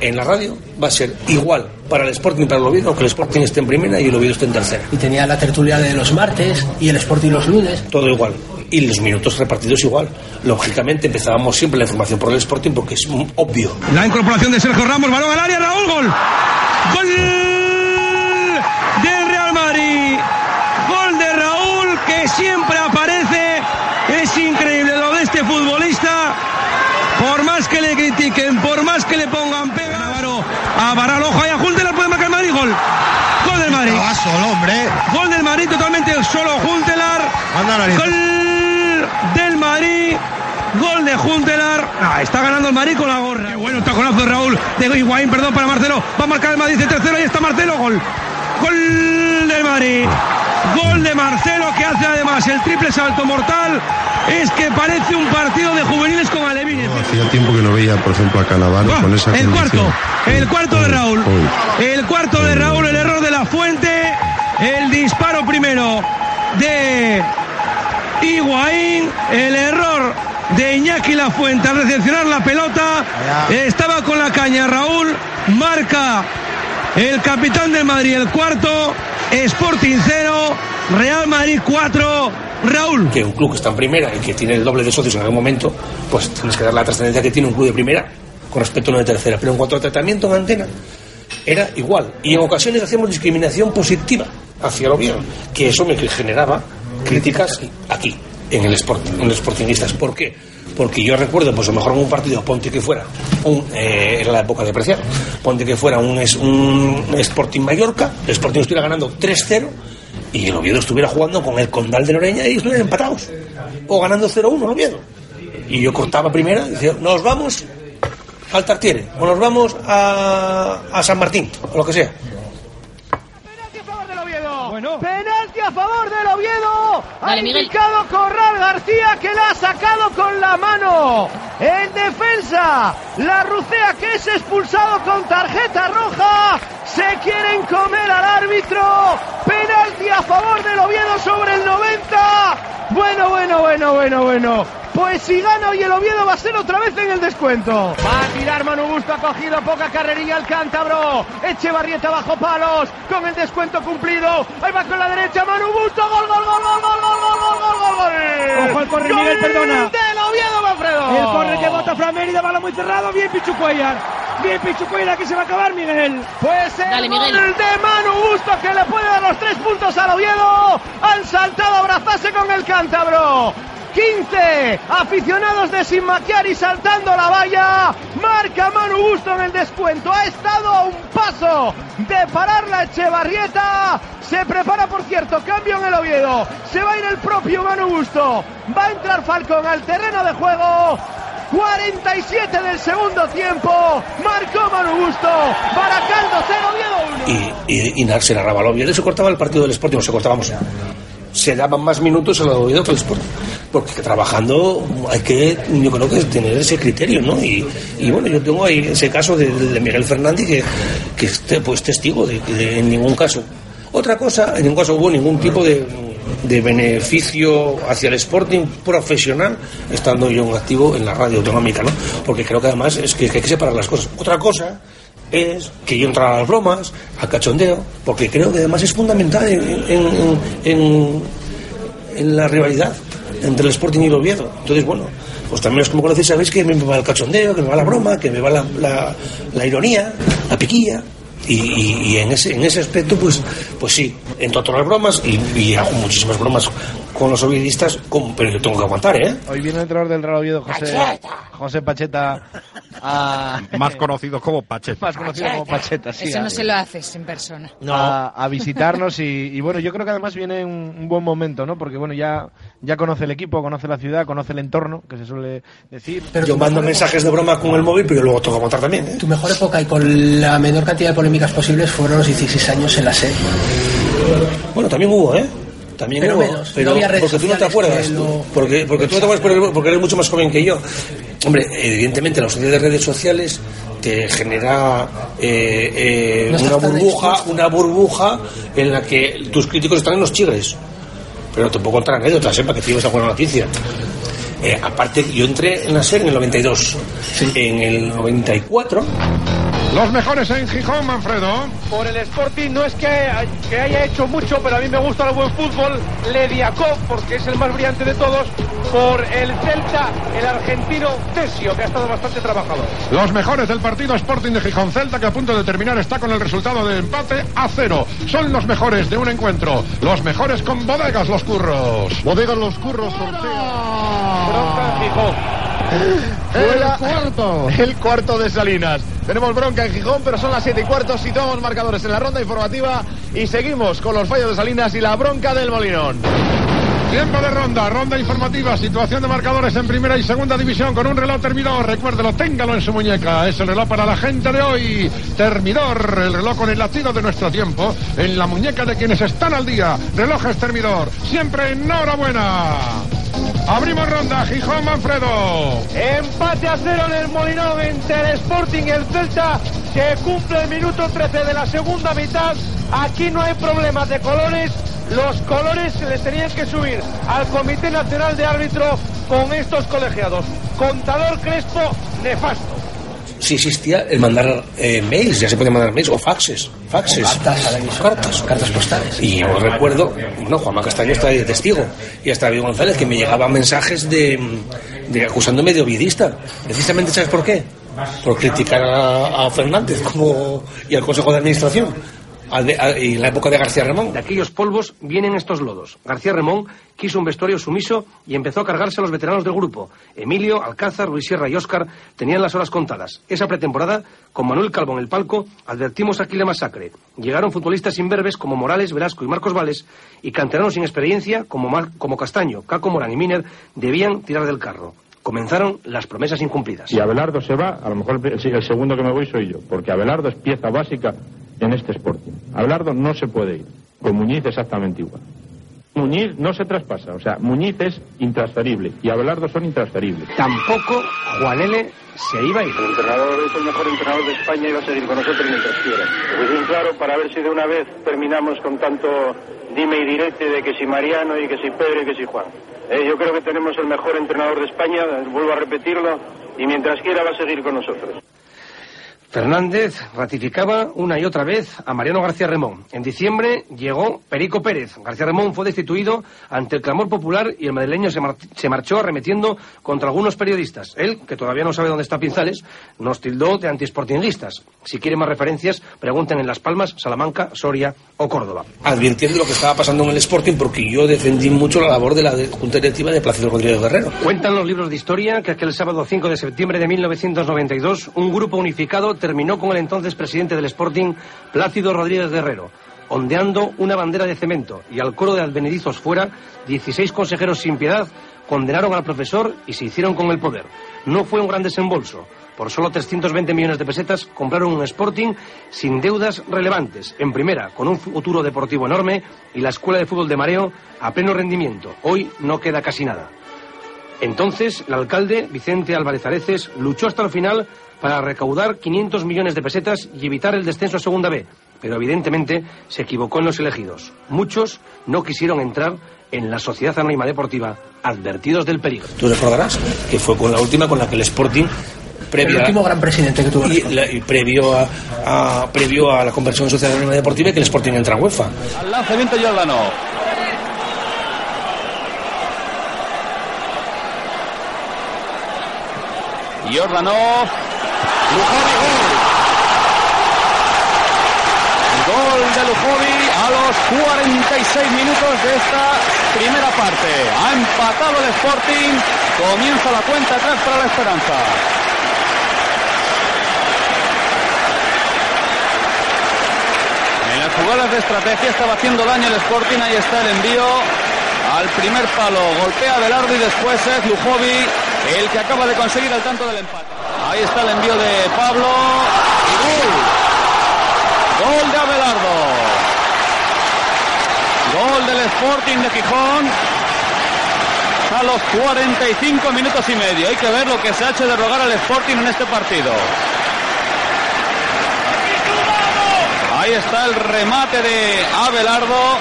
en la radio va a ser igual para el Sporting y para el Oviedo, aunque el Sporting esté en primera y el Oviedo esté en tercera. Y tenía la tertulia de los martes y el Sporting los lunes. Todo igual. Y los minutos repartidos igual. Lógicamente empezábamos siempre la información por el Sporting porque es obvio. La incorporación de Sergio Ramos, balón al área, Raúl, gol. Gol del Real Madrid. Gol de Raúl que siempre aparece. Es increíble lo de este futbolista. Por más que le critiquen, por más que le pongan pega. Navarro, a Varal, ojo ahí a Juntelar puede marcar el Madrid, gol. Gol del Madrid. solo, hombre. Gol del Madrid totalmente solo Juntelar. Gol del Madrid. Gol de Juntelar. Ah, está ganando el Madrid con la gorra. Qué bueno taconazo de Raúl. De Higuaín, perdón, para Marcelo. Va a marcar el Madrid de tercero. Ahí está Marcelo. Gol. Gol del Madrid. Gol de Marcelo que hace además el triple salto mortal. Es que parece un partido de juveniles con alevines. Hacía tiempo que no veía, por ejemplo, a Canavaro con esa El condición. cuarto, el cuarto de Raúl. El cuarto de Raúl, el error de la fuente. El disparo primero de Higuaín. El error de Iñaki La Fuente al recepcionar la pelota. Estaba con la caña Raúl. Marca el capitán del Madrid el cuarto. Sporting 0. Real Madrid 4. Raúl. Que un club que está en primera y que tiene el doble de socios en algún momento, pues tienes que dar la trascendencia que tiene un club de primera con respecto a uno de tercera. Pero en cuanto al tratamiento en antena, era igual. Y en ocasiones hacíamos discriminación positiva hacia el Oviedo, que eso me generaba críticas aquí, en el Sporting, en los Sportingistas. ¿Por qué? Porque yo recuerdo, pues a lo mejor en un partido, ponte que fuera, un, eh, era la época de Preciado, ponte que fuera un, un Sporting Mallorca, el Sporting estuviera ganando 3-0 y el Oviedo estuviera jugando con el Condal de Loreña y estuvieran empatados. O ganando 0-1 el Oviedo. Y yo cortaba primera y decía, nos vamos al Tartiere, o nos vamos a, a San Martín, o lo que sea. Penalti a favor del Oviedo. Ha Dale, Miguel. indicado Corral García que la ha sacado con la mano. En defensa, la Rucea que es expulsado con tarjeta roja. Se quieren comer al árbitro. Penalti a favor del Oviedo sobre el 90. Bueno, bueno, bueno, bueno, bueno. Pues si gana hoy el Oviedo va a ser otra vez en el descuento. Va a tirar Manu Busto, ha cogido poca carrerilla al cántabro. Echevarrieta bajo palos con el descuento cumplido. Ahí va con la derecha Manu Busto. Gol, gol, gol, gol, gol, gol, gol, gol, gol, gol, gol. Ojo al corre, Miguel, perdona. Del Oviedo, Manfredo. El corre que bota Fran Mérida, bala muy cerrado, bien Pichu Cuellar. Bien Pichu Cuellar, que se va a acabar, Miguel. Pues el Dale, gol de Manu Busto que le puede dar los tres puntos al Oviedo. Han saltado a abrazarse con el cántabro. 15 aficionados de Sin Maquiar y saltando la valla. Marca Manu Busto en el descuento. Ha estado a un paso de parar la Echevarrieta. Se prepara, por cierto, cambio en el Oviedo. Se va a ir el propio Manu Busto. Va a entrar Falcón al terreno de juego. 47 del segundo tiempo. Marcó Manu Busto. Baracaldo 0, Oviedo 1. Y, y, y na- se narraba el Oviedo se cortaba el partido del Sporting, o se cortábamos. Se daban más minutos al Oviedo que al Sporting. Porque trabajando hay que, yo creo que tener ese criterio, ¿no? Y, y bueno, yo tengo ahí ese caso de, Miguel Fernández que, que es te- pues, testigo de que en ningún caso. Otra cosa, en ningún caso hubo ningún tipo de, de beneficio hacia el Sporting profesional estando yo en activo en la radio autonómica, ¿no? Porque creo que además es que, hay que separar las cosas. Otra cosa es que yo entrara a las bromas, al cachondeo, porque creo que además es fundamental en, en- la rivalidad entre el Sporting y el Oviedo. Entonces, bueno, pues también que me conocéis sabéis que me va el cachondeo, que me va la broma, que me va la, la- la ironía, la piquilla. Y, en, ese, en ese aspecto, pues, pues sí, entro a todas las bromas y, y hago muchísimas bromas con los ovidistas, como- pero yo tengo que aguantar, ¿eh? Hoy viene el entrenador del Real Oviedo, José, José Pacheta, a, Más conocido como Pacheta. más conocido como Pacheta, sí, Eso no se lo haces en persona. a, a visitarnos y, y bueno, yo creo que además viene un, un buen momento, ¿no? Porque bueno, ya, ya conoce el equipo, conoce la ciudad, conoce el entorno, que se suele decir. yo mando mensajes de broma con el móvil, pero luego tengo que aguantar también, ¿eh? Tu mejor época y con la menor cantidad de polémicas posibles fueron los 16 años en la SED. Bueno, también hubo, ¿eh? También Pero hubo, menos, pero no porque tú no te acuerdas, lo- porque, porque tú no te acuerdas porque- porque eres mucho más joven que yo. Hombre, evidentemente la ausencia de redes sociales te genera eh, eh, No una burbuja, una burbuja en la que tus críticos están en los chigres. Pero te puedo contar anécdotas, ¿eh? para que te lleves a buena noticia. Eh, aparte, yo entré en la serie en el 92. En el 94 Los mejores en Gijón, Manfredo. Por el Sporting no es que, que haya hecho mucho, pero a mí me gusta el buen fútbol. Lediakov, porque es el más brillante de todos. Por el Celta, el argentino Tesio, que ha estado bastante trabajador. Los mejores del partido Sporting de Gijón Celta, que a punto de terminar está con el resultado de empate a cero. Son los mejores de un encuentro. Los mejores con bodegas los curros. Bodegas los curros sortea. Bronca El cuarto. El cuarto de Salinas. Tenemos bronca en Gijón, pero son las 7 y cuarto. Situamos marcadores en la ronda informativa y seguimos con los fallos de Salinas y la bronca del Molinón. Tiempo de ronda, ronda informativa, situación de marcadores en primera y segunda división con un reloj termidor. Recuérdelo, téngalo en su muñeca. Es el reloj para la gente de hoy. Termidor, el reloj con el latido de nuestro tiempo en la muñeca de quienes están al día. Relojes Termidor, siempre enhorabuena. Abrimos ronda, Gijón Manfredo. Empate a cero en el Molinón entre el Sporting y el Celta, que cumple el minuto 13 de la segunda mitad. Aquí no hay problemas de colores. Los colores se les tenían que subir al Comité Nacional de Árbitro con estos colegiados. Contador Crespo, nefasto. Sí existía el mandar eh, mails, ya se podía mandar mails o faxes, faxes, Cartas a la emisora, cartas, cartas postales. Y yo recuerdo, no, Juanma Castaño está ahí de testigo, y hasta David González, que me llegaban mensajes de, de acusándome de ovidista. Precisamente, ¿sabes por qué? Por criticar a, a Fernández como, y al Consejo de Administración. Al de- a- y en la época de García Ramón. De aquellos polvos vienen estos lodos. García Ramón quiso un vestuario sumiso y empezó a cargarse a los veteranos del grupo. Emilio, Alcázar, Luis Sierra y Óscar tenían las horas contadas. Esa pretemporada, con Manuel Calvo en el palco, advertimos aquí la masacre. Llegaron futbolistas imberbes como Morales, Velasco y Marcos Vales y canteranos sin experiencia como, Mar- como Castaño, Caco Morán y Miner debían tirar del carro. Comenzaron las promesas incumplidas. Si Abelardo se va, a lo mejor el el segundo que me voy soy yo, porque Abelardo es pieza básica en este Sporting. Abelardo no se puede ir, con Muñiz exactamente igual. Muñiz no se traspasa, o sea, Muñiz es intransferible y Abelardo son intransferibles. Tampoco Juan L. se iba a ir. El entrenador es el mejor entrenador de España y va a seguir con nosotros mientras quiera. Pues bien claro, para ver si de una vez terminamos con tanto dime y direte de que si Mariano y que si Pedro y que si Juan. Eh, yo creo que tenemos el mejor entrenador de España, vuelvo a repetirlo, y mientras quiera va a seguir con nosotros. Fernández ratificaba una y otra vez a Mariano García Remón. En diciembre llegó Perico Pérez. García Remón fue destituido ante el clamor popular y el madrileño se, mar- se marchó arremetiendo contra algunos periodistas. Él, que todavía no sabe dónde está Pinzales, nos tildó de antisportinguistas. Si quiere más referencias, pregunten en Las Palmas, Salamanca, Soria o Córdoba. Advirtiendo lo que estaba pasando en el Sporting porque yo defendí mucho la labor de la Junta Directiva de Plácido Rodríguez Guerrero. Cuentan los libros de historia que aquel sábado 5 de septiembre de 1992 un grupo unificado terminó con el entonces presidente del Sporting, Plácido Rodríguez Guerrero, ondeando una bandera de cemento y al coro de advenedizos fuera, 16 consejeros sin piedad condenaron al profesor y se hicieron con el poder. No fue un gran desembolso. Por solo 320 millones de pesetas compraron un Sporting sin deudas relevantes. En primera, con un futuro deportivo enorme y la escuela de fútbol de mareo a pleno rendimiento. Hoy no queda casi nada. Entonces, el alcalde, Vicente Álvarez Areces, luchó hasta el final para recaudar 500 millones de pesetas y evitar el descenso a Segunda B, pero evidentemente se equivocó en los elegidos. Muchos no quisieron entrar en la Sociedad Anónima Deportiva advertidos del peligro. Tú recordarás que fue con la última con la que el Sporting El último gran presidente que tuvo el y, la- y previo a, a- previo a la conversión en Sociedad Anónima Deportiva y que el Sporting entra a UEFA. Al lanzamiento Giordano. Giordano. Gol de Lujovi a los 46 minutos de esta primera parte. Ha empatado el Sporting. Comienza la cuenta atrás para la esperanza. En las jugadas de estrategia estaba haciendo daño el Sporting. Ahí está el envío al primer palo. Golpea Belardo y después es Lujovi el que acaba de conseguir el tanto del empate. Ahí está el envío de Pablo. Gol de Abelardo. Gol del Sporting de Gijón. A los 45 minutos y medio. Hay que ver lo que se ha hecho de rogar al Sporting en este partido. Ahí está el remate de Abelardo.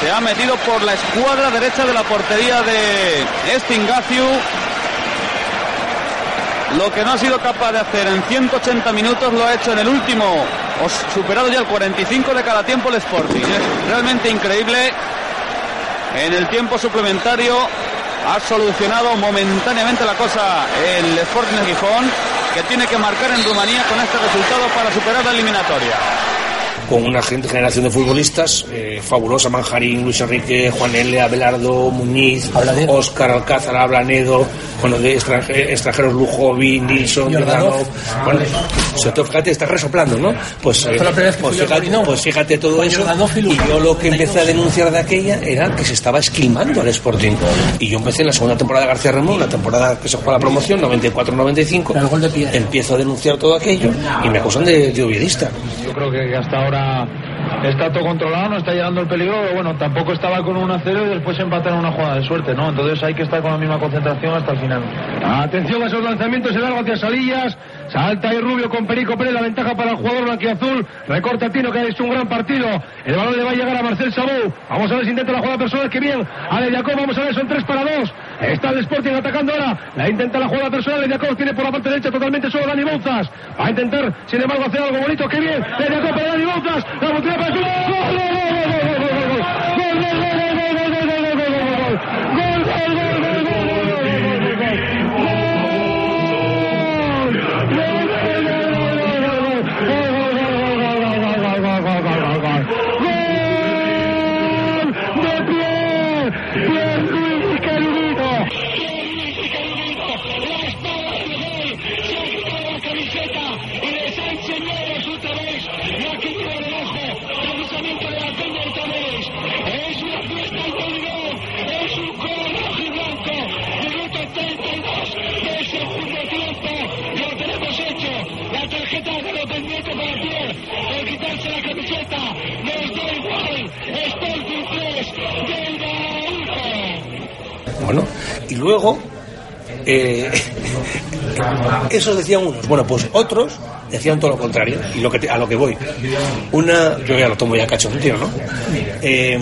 Se ha metido por la escuadra derecha de la portería de Estingaciu. Lo que no ha sido capaz de hacer en 180 minutos lo ha hecho en el último, o superado ya el 45 de cada tiempo el Sporting. Es realmente increíble. En el tiempo suplementario ha solucionado momentáneamente la cosa el Sporting de Gijón, que tiene que marcar en Rumanía con este resultado para superar la eliminatoria con una gente, generación de futbolistas eh, fabulosa, Manjarín, Luis Enrique, Juan L., Abelardo, Muñiz, Óscar Alcázar, Ablanedo, bueno, de extranje- extranjeros Lujovi, Nilsson, Jordanov. Bueno, sobre todo, fíjate, está resoplando, ¿no? Pues, eh, pues, fíjate, pues fíjate todo eso, y yo lo que empecé a denunciar de aquella era que se estaba esquilmando al Sporting, y yo empecé en la segunda temporada de García Ramón, la temporada que se juega la promoción, 94-95, empiezo a denunciar todo aquello, y me acusan de, de. Yo creo que hasta ahora está todo controlado, no está llegando el peligro, pero bueno, tampoco estaba con un 0 y después empataron una jugada de suerte, ¿no? Entonces hay que estar con la misma concentración hasta el final. Atención a esos lanzamientos, el largo hacia Salillas. Salta ahí Rubio con Perico Pérez, la ventaja para el jugador blanquiazul. Recorta Tino que ha hecho un gran partido. El balón le va a llegar a Marcel Sabú. Vamos a ver si intenta la jugada personal, que bien. Ale Jacob, vamos a ver, son tres para dos. Está el Sporting atacando ahora. La intenta la jugada personal. Le Jacob tiene por la parte derecha totalmente solo Dani Bouzas. Va a intentar, sin embargo, hacer algo bonito. Que bien. Le Jacob para Dani Bouzas. La botea para el. ¡Gol! ¡Gol! Esos decían unos, bueno, pues otros decían todo lo contrario, y lo que te- a lo que voy. Una, yo ya lo tomo ya cacho, tío, ¿no? Eh,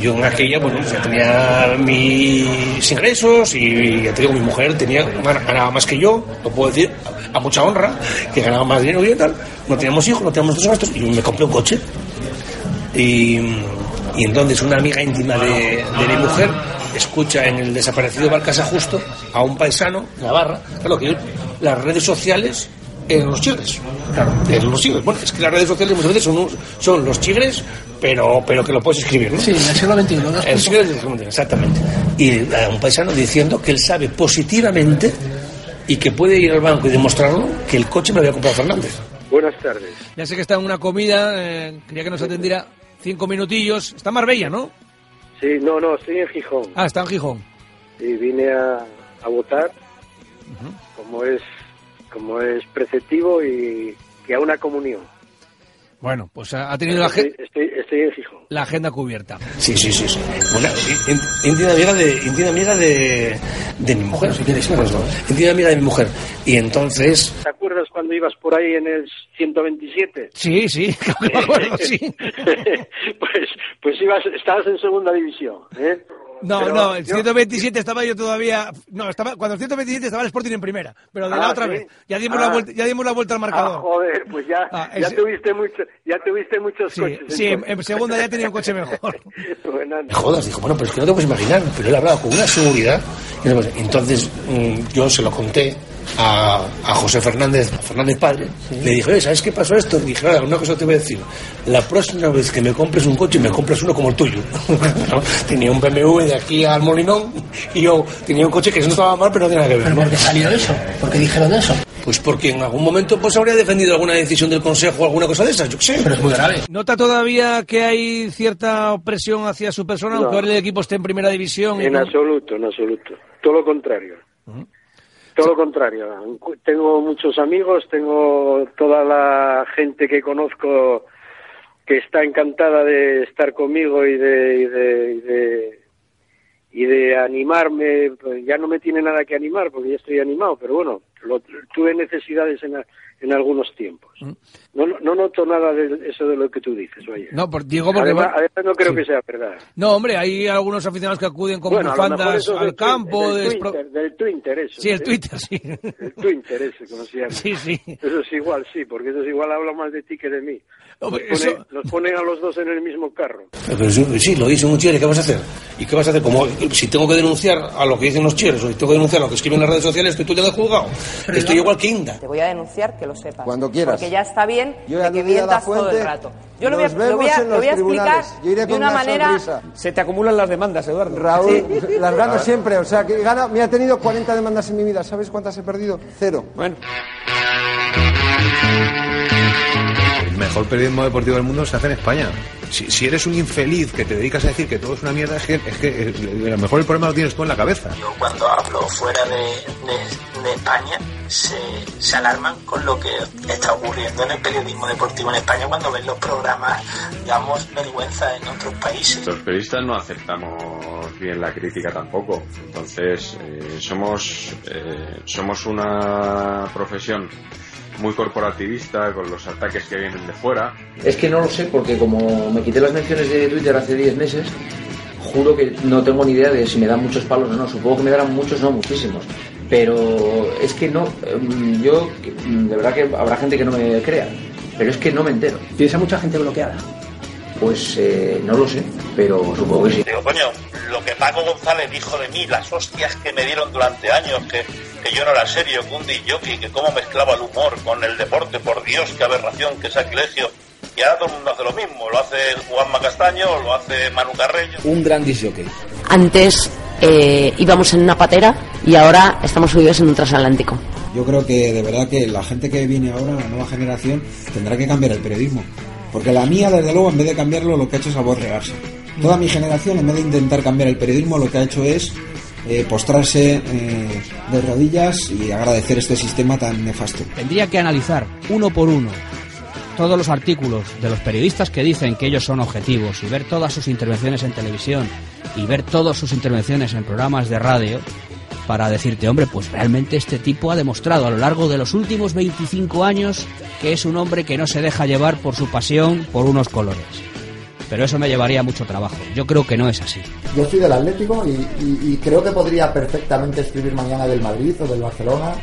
yo en aquella, bueno, ya tenía mis ingresos y ya te digo, mi mujer tenía, ganaba más que yo, lo puedo decir, a mucha honra, que ganaba más dinero yo y tal. No teníamos hijos, no teníamos otros gastos, y me compré un coche. Y, y entonces una amiga íntima de, mi mujer escucha en el desaparecido Balcasa Justo a un paisano, Navarra, claro que las redes sociales eran los chigres. Claro, eran los chigres. Bueno, es que las redes sociales muchas veces son, un- son los chigres, pero, pero que lo puedes escribir, ¿no? Sí, en el siglo XXI. ¿no? El siglo XXI, exactamente. Y a un paisano diciendo que él sabe positivamente y que puede ir al banco y demostrarlo que el coche me lo había comprado Fernández. Buenas tardes. Ya sé que está en una comida, eh, quería que nos atendiera cinco minutillos. Está en Marbella, ¿no? Sí, no, no, estoy en Gijón. Ah, está en Gijón. Y vine a, a votar, como es como es preceptivo y, y a una comunión. Bueno, pues ha tenido la, Estoy, estoy, estoy en Gijón. la agenda cubierta. Sí, sí, sí. sí. Bueno, íntima amiga de, íntima amiga de, de mi mujer, si quieres, pues, ¿no? íntima amiga de mi mujer. Y entonces, ¿Te acuerdas cuando ibas por ahí en el 127? Sí, sí, me acuerdo, sí. pues pues ibas, estabas en segunda división, ¿eh? No, Pero no, el yo- 127 estaba yo todavía. No, estaba cuando el 127 estaba el Sporting en primera, pero de la Ah, otra ¿sí? vez. Ya dimos, Ah. la vuelta, ya dimos la vuelta al Ah, marcador. joder, pues ya, Ah, ya ese- tuviste mucho, ya tuviste muchos sí, coches. sí, en, entonces. en segunda ya tenía un coche mejor. Bueno, me jodas, dijo, bueno, pero es que no te puedes imaginar, pero él hablaba con una seguridad. No Entonces, mm, yo se lo conté a, a José Fernández, a Fernández padre, le dije, oye, ¿sabes qué pasó esto? Le dije, "Ahora, una cosa te voy a decir, la próxima vez que me compres un coche, me compras uno como el tuyo. ¿No? Tenía un BMW de aquí al Molinón y yo tenía un coche que no estaba mal, pero no tenía nada que ver. ¿Por qué salió eso? ¿Por qué dijeron eso? Pues porque en algún momento pues habría defendido alguna decisión del Consejo o alguna cosa de esas, yo qué sé. Pero es muy grave. ¿Nota todavía que hay cierta opresión hacia su persona, No. aunque ahora el equipo esté en primera división? y En absoluto, en absoluto. Todo lo contrario. Todo lo contrario. Tengo muchos amigos, tengo toda la gente que conozco que está encantada de estar conmigo y de, y de, y de, y de animarme. Ya no me tiene nada que animar porque ya estoy animado, pero bueno, lo- tuve necesidades en, a- en algunos tiempos. No, no- no noto nada de eso de lo que tú dices, oye. No, por, digo porque... además, además no creo Sí. que sea verdad. No, hombre, hay algunos aficionados que acuden con Bueno, bufandas al del campo. Del, espro- Twitter, del Twitter, eso. Sí, el. Twitter, sí. El Twitter ese, como se llama. Sí, sí. Eso es igual, sí, porque eso es igual habla más de ti que de mí. Pone- eso- nos ponen a los dos en el mismo carro. Pero sí, sí, lo dicen un chiere, ¿qué vas a hacer? ¿Y qué vas a hacer? Como si tengo que denunciar a lo que dicen los chieres o si tengo que denunciar a lo que escriben en las redes sociales, estoy tú ya de juzgado. Estoy igual que Inda. Te voy a denunciar, que lo sepas. Cuando quieras. Porque ya está bien Yo de que mientas todo el rato. Yo lo voy a, lo voy a- lo voy a los explicar tribunales. Yo iré de una una manera... sonrisa. Se te acumulan las demandas, Eduardo. Raúl, las gano siempre, o sea, que gana, me ha tenido 40 demandas en mi vida, ¿sabes cuántas he perdido? Cero. Bueno. Mejor periodismo deportivo del mundo se hace en España. Si, si eres un infeliz que te dedicas a decir que todo es una mierda, es que, es que eh, a lo mejor el problema lo tienes tú en la cabeza. cuando hablo fuera de, de- de España se, se alarman con lo que está ocurriendo en el periodismo deportivo en España cuando ven los programas, digamos, vergüenza en otros países. Los periodistas no aceptamos bien la crítica tampoco. Entonces, eh, somos, eh, somos una profesión muy corporativista con los ataques que vienen de fuera. Es que no lo sé, porque como me quité las menciones de Twitter hace 10 meses, juro que no tengo ni idea de si me dan muchos palos o no. Supongo que me darán muchos, no muchísimos. Pero es que no, em, yo, em, de verdad que habrá gente que no me crea, pero es que no me entero. ¿Tienes a mucha gente bloqueada? Pues eh, no lo sé, pero supongo que sí. Digo, coño, lo que Paco González dijo de mí, las hostias que me dieron durante años, que, que yo no era serio, que un jockey, que cómo mezclaba el humor con el deporte, por Dios, qué aberración, qué sacrilegio. Y ahora todo el mundo hace lo mismo, lo hace Juanma Castaño, lo hace Manu Carreño. Un gran disjockey. Antes eh, íbamos en una patera y ahora estamos subidos en un transatlántico. Yo creo que de verdad que la gente que viene ahora, la nueva generación, tendrá que cambiar el periodismo. Porque la mía, desde luego, en vez de cambiarlo, lo que ha hecho es aborregarse. Toda mi generación, en vez de intentar cambiar el periodismo, lo que ha hecho es eh, postrarse eh, de rodillas y agradecer este sistema tan nefasto. Tendría que analizar uno por uno todos los artículos de los periodistas que dicen que ellos son objetivos y ver todas sus intervenciones en televisión y ver todas sus intervenciones en programas de radio para decirte, hombre, pues realmente este tipo ha demostrado a lo largo de los últimos 25 años que es un hombre que no se deja llevar por su pasión por unos colores. Pero eso me llevaría mucho trabajo. Yo creo que no es así. Yo soy del Atlético y, creo que podría perfectamente escribir mañana del Madrid o del Barcelona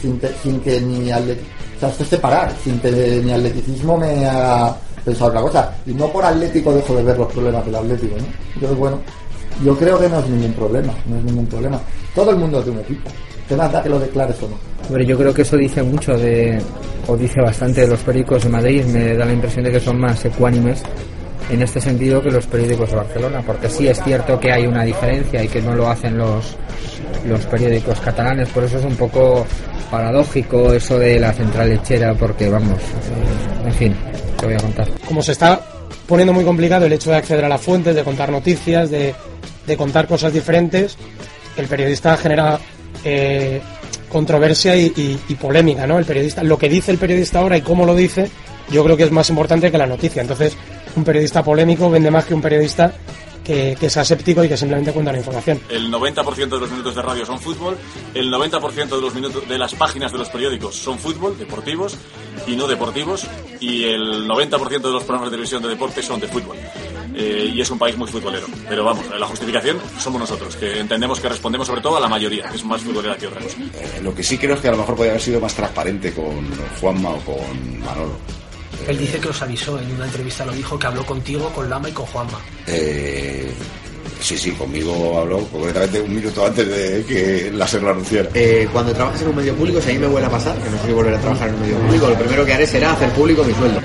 sin, que mi atlet- o sea, separar, sin que mi atleticismo me haga pensar otra cosa. Y no por Atlético dejo de ver los problemas del Atlético, ¿no? Bueno, yo creo que no es ningún problema, no es ningún problema. Todo el mundo es de un equipo. ¿Qué más da que lo declares o no? Hombre, yo creo que eso dice mucho de, o dice bastante de los periódicos de Madrid. Me da la impresión de que son más ecuánimes en este sentido que los periódicos de Barcelona, porque sí es cierto que hay una diferencia y que no lo hacen los, los periódicos catalanes. Por eso es un poco paradójico eso de la central lechera, porque vamos, eh, en fin, te voy a contar. como se está poniendo muy complicado el hecho de acceder a las fuentes, de contar noticias, de, de contar cosas diferentes, el periodista genera eh, controversia y, y- y polémica, ¿no? El periodista, lo que dice el periodista ahora y cómo lo dice, yo creo que es más importante que la noticia. Entonces, un periodista polémico vende más que un periodista que, que sea séptico y que simplemente cuenta la información. El 90% de los minutos de radio son fútbol, el 90% de los minutos de las páginas de los periódicos son fútbol, deportivos y no deportivos, y el 90% de los programas de televisión de deporte son de fútbol. Eh, y es un país muy futbolero. Pero vamos, la justificación somos nosotros, que entendemos que respondemos sobre todo a la mayoría, que es más futbolera que otra cosa. Eh, lo que sí creo es que a lo mejor podría haber sido más transparente con Juanma o con Manolo. Él dice que os avisó, en una entrevista lo dijo, que habló contigo, con Lama y con Juanma. Eh, Sí, sí, conmigo habló concretamente un minuto antes de que la SER lo anunciara. Eh, cuando trabajas en un medio público, si a mí me vuelve a pasar, que no sé si volver a trabajar en un medio público, lo primero que haré será hacer público mi sueldo.